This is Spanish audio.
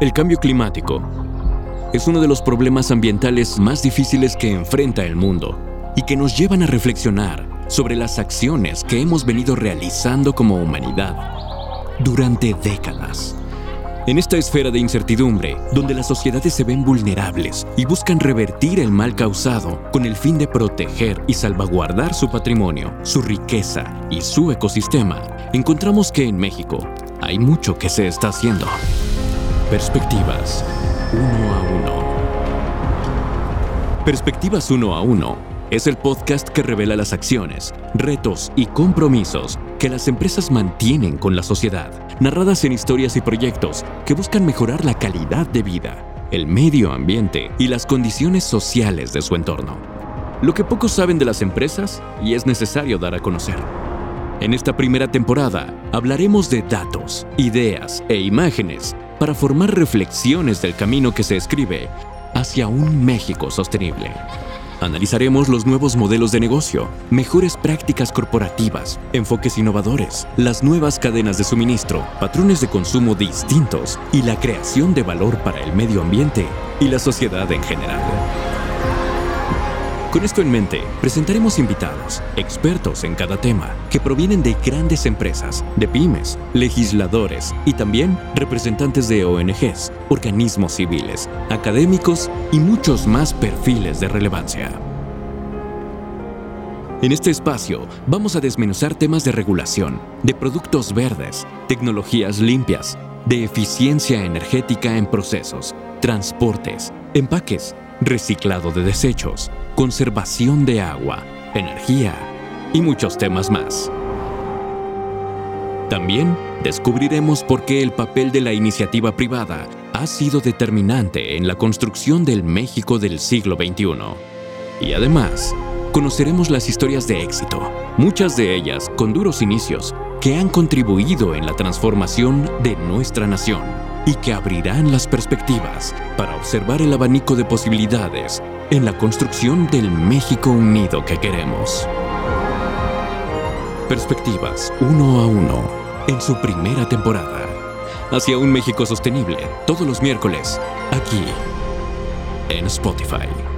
El cambio climático es uno de los problemas ambientales más difíciles que enfrenta el mundo y que nos llevan a reflexionar sobre las acciones que hemos venido realizando como humanidad durante décadas. En esta esfera de incertidumbre, donde las sociedades se ven vulnerables y buscan revertir el mal causado con el fin de proteger y salvaguardar su patrimonio, su riqueza y su ecosistema, encontramos que en México hay mucho que se está haciendo. Perspectivas uno a uno. Perspectivas uno a uno es el podcast que revela las acciones, retos y compromisos que las empresas mantienen con la sociedad, narradas en historias y proyectos que buscan mejorar la calidad de vida, el medio ambiente y las condiciones sociales de su entorno. Lo que pocos saben de las empresas y es necesario dar a conocer. En esta primera temporada hablaremos de datos, ideas e imágenes para formar reflexiones del camino que se escribe hacia un México sostenible. Analizaremos los nuevos modelos de negocio, mejores prácticas corporativas, enfoques innovadores, las nuevas cadenas de suministro, patrones de consumo distintos y la creación de valor para el medio ambiente y la sociedad en general. Con esto en mente, presentaremos invitados, expertos en cada tema, que provienen de grandes empresas, de pymes, legisladores y también representantes de ONGs, organismos civiles, académicos y muchos más perfiles de relevancia. En este espacio vamos a desmenuzar temas de regulación, de productos verdes, tecnologías limpias, de eficiencia energética en procesos, transportes, empaques, reciclado de desechos, conservación de agua, energía y muchos temas más. También descubriremos por qué el papel de la iniciativa privada ha sido determinante en la construcción del México del siglo XXI. Y además, conoceremos las historias de éxito, muchas de ellas con duros inicios, que han contribuido en la transformación de nuestra nación y que abrirán las perspectivas para observar el abanico de posibilidades en la construcción del México unido que queremos. Perspectivas uno a uno en su primera temporada. Hacia un México sostenible todos los miércoles, aquí en Spotify.